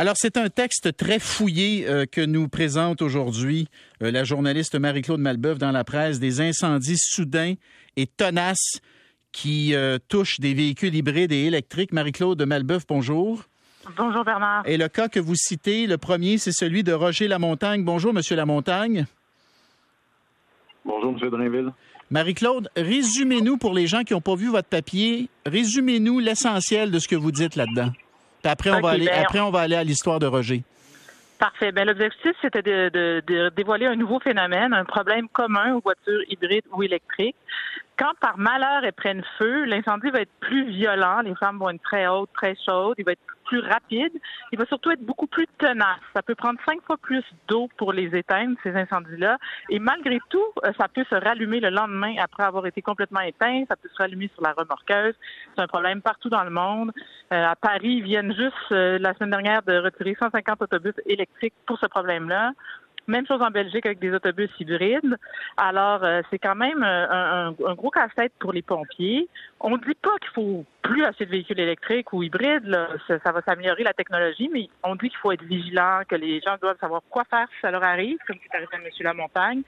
Alors, c'est un texte très fouillé euh, que nous présente aujourd'hui euh, la journaliste Marie-Claude Malbeuf dans la presse, des incendies soudains et tenaces qui euh, touchent des véhicules hybrides et électriques. Marie-Claude Malbeuf, bonjour. Bonjour Bernard. Et le cas que vous citez, le premier, c'est celui de Roger Lamontagne. Bonjour, Monsieur Lamontagne. Bonjour, M. Drainville. Marie-Claude, résumez-nous pour les gens qui n'ont pas vu votre papier, résumez-nous l'essentiel de ce que vous dites là-dedans. Puis après, on, va aller, ben, après, on va aller à l'histoire de Roger. Parfait. Ben, l'objectif, c'était de, dévoiler un nouveau phénomène, un problème commun aux voitures hybrides ou électriques. Quand par malheur elles prennent feu, l'incendie va être plus violent, les flammes vont être très hautes, très chaudes, il va être plus rapide, il va surtout être beaucoup plus tenace. Ça peut prendre cinq fois plus d'eau pour les éteindre, ces incendies-là. Et malgré tout, euh, ça peut se rallumer le lendemain après avoir été complètement éteint. Ça peut se rallumer sur la remorqueuse. C'est un problème partout dans le monde. Euh, à Paris, ils viennent juste euh, la semaine dernière de retirer 150 autobus électriques pour ce problème-là. Même chose en Belgique avec des autobus hybrides. Alors, euh, c'est quand même euh, un, gros casse-tête pour les pompiers. On ne dit pas qu'il faut plus acheter de véhicules électriques ou hybrides. Ça, va s'améliorer la technologie, mais on dit qu'il faut être vigilant, que les gens doivent savoir quoi faire si ça leur arrive, comme c'est arrivé à M. Lamontagne,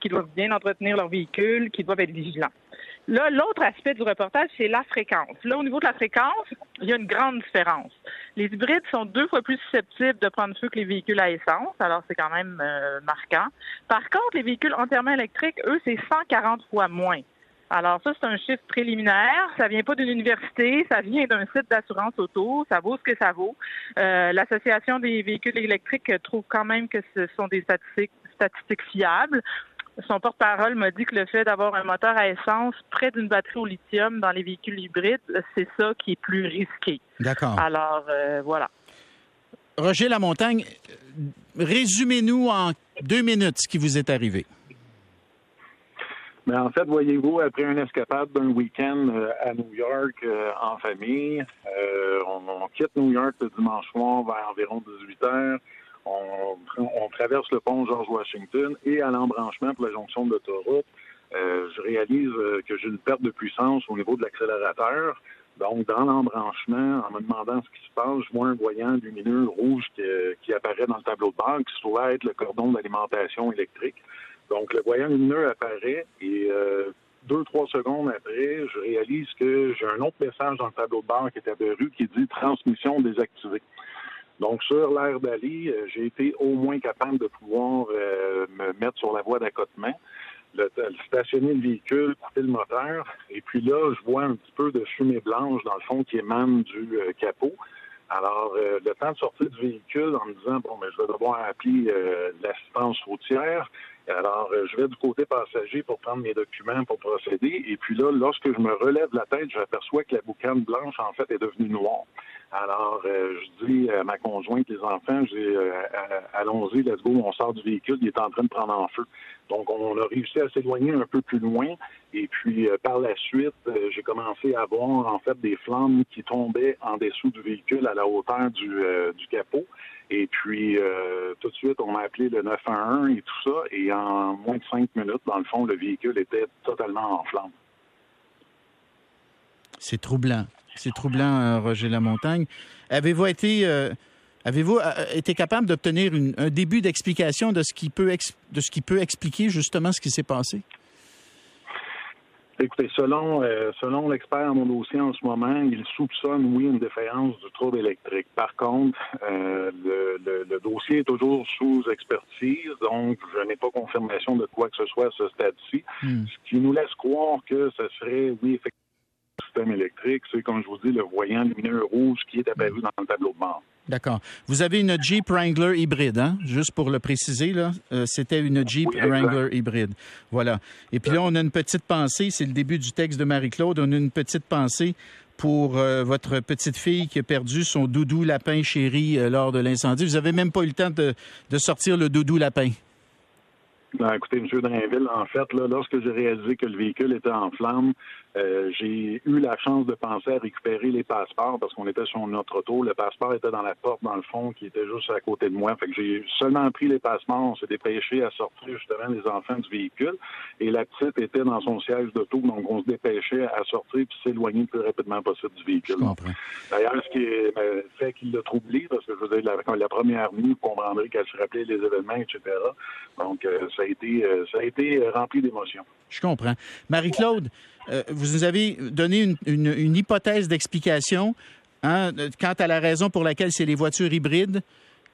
qu'ils doivent bien entretenir leur véhicule, qu'ils doivent être vigilants. Là, l'autre aspect du reportage, c'est la fréquence. Là, au niveau de la fréquence, il y a une grande différence. Les hybrides sont deux fois plus susceptibles de prendre feu que les véhicules à essence, alors c'est quand même euh, marquant. Par contre, les véhicules entièrement électriques, eux, c'est 140 fois moins. Alors ça, c'est un chiffre préliminaire. Ça vient pas d'une université, ça vient d'un site d'assurance auto. Ça vaut ce que ça vaut. Euh, L'association des véhicules électriques trouve quand même que ce sont des statistiques, statistiques fiables son porte-parole m'a dit que le fait d'avoir un moteur à essence près d'une batterie au lithium dans les véhicules hybrides, c'est ça qui est plus risqué. D'accord. Alors, euh, voilà. Roger Lamontagne, résumez-nous en deux minutes ce qui vous est arrivé. Mais ben, en fait, voyez-vous, après un escapade d'un week-end euh, à New York euh, en famille, on, quitte New York le dimanche soir vers environ 18 heures on, traverse le pont George Washington et à l'embranchement pour la jonction de l'autoroute, euh, je réalise euh, que j'ai une perte de puissance au niveau de l'accélérateur. Donc, dans l'embranchement, en me demandant ce qui se passe, je vois un voyant lumineux rouge qui, apparaît dans le tableau de bord, qui se trouve être le cordon d'alimentation électrique. Donc, le voyant lumineux apparaît et euh, deux, trois secondes après, je réalise que j'ai un autre message dans le tableau de bord qui est apparu qui dit transmission désactivée. Donc, sur l'air d'Ali, euh, j'ai été au moins capable de pouvoir euh, me mettre sur la voie d'accotement, le, stationner le véhicule, couper le moteur. Et puis là, je vois un petit peu de fumée blanche, dans le fond, qui émane du euh, capot. Alors, le temps de sortir du véhicule en me disant, bon, mais je vais devoir appeler l'assistance routière. Alors, je vais du côté passager pour prendre mes documents pour procéder. Et puis là, lorsque je me relève la tête, j'aperçois que la boucane blanche, en fait, est devenue noire. Alors, euh, je dis à ma conjointe, les enfants, j'ai euh, allons-y, let's go, on sort du véhicule, il est en train de prendre en feu. Donc, on a réussi à s'éloigner un peu plus loin. Et puis, euh, par la suite, j'ai commencé à voir, en fait, des flammes qui tombaient en dessous du véhicule à la hauteur du, du capot. Et puis, tout de suite, on a appelé le 911 et tout ça. Et en moins de cinq minutes, dans le fond, le véhicule était totalement en flammes. C'est troublant. C'est troublant, euh, Roger Lamontagne. Avez-vous été, euh, avez-vous euh, été capable d'obtenir un début d'explication de ce qui peut de ce qui peut expliquer justement ce qui s'est passé? Écoutez, selon selon l'expert en mon dossier en ce moment, il soupçonne, oui, une défaillance du trouble électrique. Par contre, le, dossier est toujours sous expertise, donc je n'ai pas confirmation de quoi que ce soit à ce stade-ci, hmm. ce qui nous laisse croire que ce serait, oui, effectivement, système électrique, c'est, comme je vous dis, le voyant lumineux rouge qui est apparu dans le tableau de bord. D'accord. Vous avez une Jeep Wrangler hybride, hein? Juste pour le préciser, là, euh, c'était une Jeep Wrangler hybride. Voilà. Et puis là, on a une petite pensée, c'est le début du texte de Marie-Claude, on a une petite pensée pour euh, votre petite fille qui a perdu son doudou lapin chéri euh, lors de l'incendie. Vous avez même pas eu le temps de, de sortir le doudou lapin. Ben, écoutez, M. Drainville, en fait, là, lorsque j'ai réalisé que le véhicule était en flammes, euh, j'ai eu la chance de penser à récupérer les passeports parce qu'on était sur notre auto. Le passeport était dans la porte, dans le fond, qui était juste à côté de moi. Fait que j'ai seulement pris les passeports. On s'est dépêché à sortir justement les enfants du véhicule. Et la petite était dans son siège d'auto, donc on se dépêchait à sortir puis s'éloigner le plus rapidement possible du véhicule. D'ailleurs, ce qui est, ben, fait qu'il l'a troublé, parce que je veux dire, la, la première nuit, vous comprendrez qu'elle se rappelait les événements, etc. Donc, euh, ça a été, euh, été rempli d'émotions. Je comprends. Marie-Claude, euh, vous nous avez donné une, hypothèse d'explication hein, quant à la raison pour laquelle c'est les voitures hybrides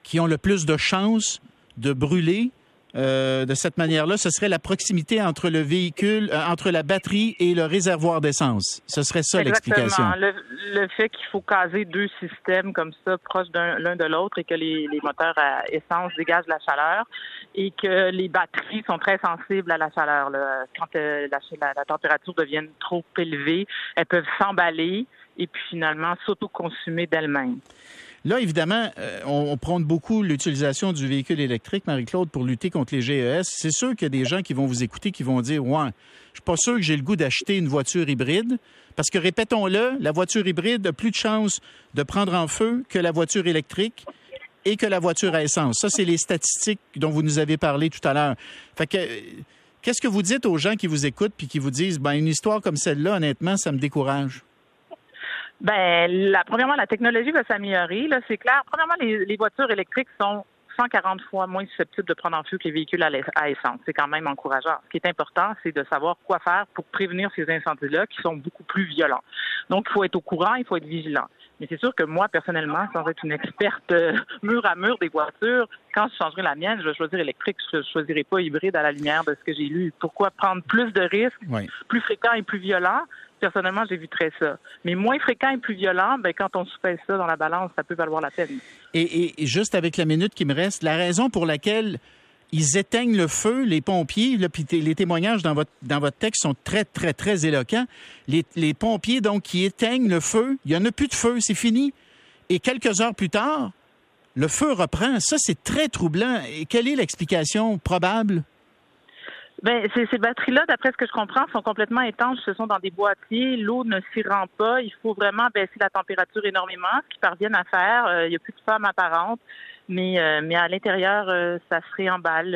qui ont le plus de chances de brûler. Euh, de cette manière-là, ce serait la proximité entre le véhicule, euh, entre la batterie et le réservoir d'essence. Ce serait ça l'explication. Le, le fait qu'il faut caser deux systèmes comme ça, proches l'un de l'autre, et que les, moteurs à essence dégagent la chaleur, et que les batteries sont très sensibles à la chaleur. Quand euh, la, la, température devient trop élevée, elles peuvent s'emballer et puis finalement s'auto-consumer d'elles-mêmes. Là, évidemment, euh, on, prône beaucoup l'utilisation du véhicule électrique, Marie-Claude, pour lutter contre les GES. C'est sûr qu'il y a des gens qui vont vous écouter qui vont dire Ouais, je suis pas sûr que j'ai le goût d'acheter une voiture hybride. Parce que, répétons-le, la voiture hybride a plus de chances de prendre en feu que la voiture électrique et que la voiture à essence. Ça, c'est les statistiques dont vous nous avez parlé tout à l'heure. Que, qu'est-ce que vous dites aux gens qui vous écoutent puis qui vous disent, ben, une histoire comme celle-là, honnêtement, ça me décourage? Ben, la, premièrement, la technologie va s'améliorer, là, c'est clair. Premièrement, les, voitures électriques sont 140 fois moins susceptibles de prendre en feu que les véhicules à, essence. C'est quand même encourageant. Ce qui est important, c'est de savoir quoi faire pour prévenir ces incendies-là qui sont beaucoup plus violents. Donc, il faut être au courant, il faut être vigilant. Mais c'est sûr que moi, personnellement, sans être une experte euh, mur à mur des voitures, quand je changerai la mienne, je vais choisir électrique. Je ne choisirai pas hybride à la lumière de ce que j'ai lu. Pourquoi prendre plus de risques, plus fréquents et plus violents? Personnellement, j'éviterais ça. Mais moins fréquent et plus violent, ben, quand on se fait ça dans la balance, ça peut valoir la peine. Et, juste avec la minute qui me reste, la raison pour laquelle ils éteignent le feu, les pompiers, les témoignages dans votre, dans votre texte sont très, très, très éloquents. Les, les pompiers, donc, qui éteignent le feu, il n'y en a plus de feu, c'est fini. Et quelques heures plus tard, le feu reprend. Ça, c'est très troublant. Et quelle est l'explication probable? Ben, ces, ces batteries-là, d'après ce que je comprends, sont complètement étanches. Ce sont dans des boîtiers. L'eau ne s'y rend pas. Il faut vraiment baisser la température énormément, ce qu'ils parviennent à faire. Euh, il n'y a plus de femmes apparentes. Mais, euh, mais à l'intérieur, euh, ça se réemballe.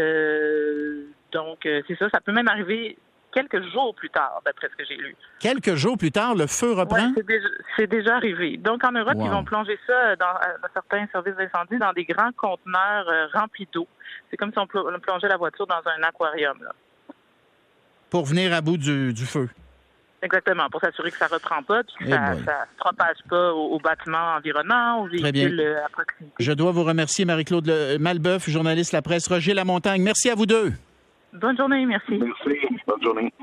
donc, c'est ça. Ça peut même arriver quelques jours plus tard, d'après ce que j'ai lu. Quelques jours plus tard, le feu reprend? c'est déjà, arrivé. Donc, en Europe, ils vont plonger ça dans, dans certains services d'incendie dans des grands conteneurs remplis d'eau. C'est comme si on plongeait la voiture dans un aquarium. Là pour venir à bout du, feu. Exactement, pour s'assurer que ça ne reprend pas, que eh ça ne se propage pas aux, bâtiments environnants, aux véhicules euh, à proximité. Je dois vous remercier, Marie-Claude Malbeuf, journaliste La Presse, Roger Lamontagne. Merci à vous deux. Bonne journée, merci. Merci, bonne journée.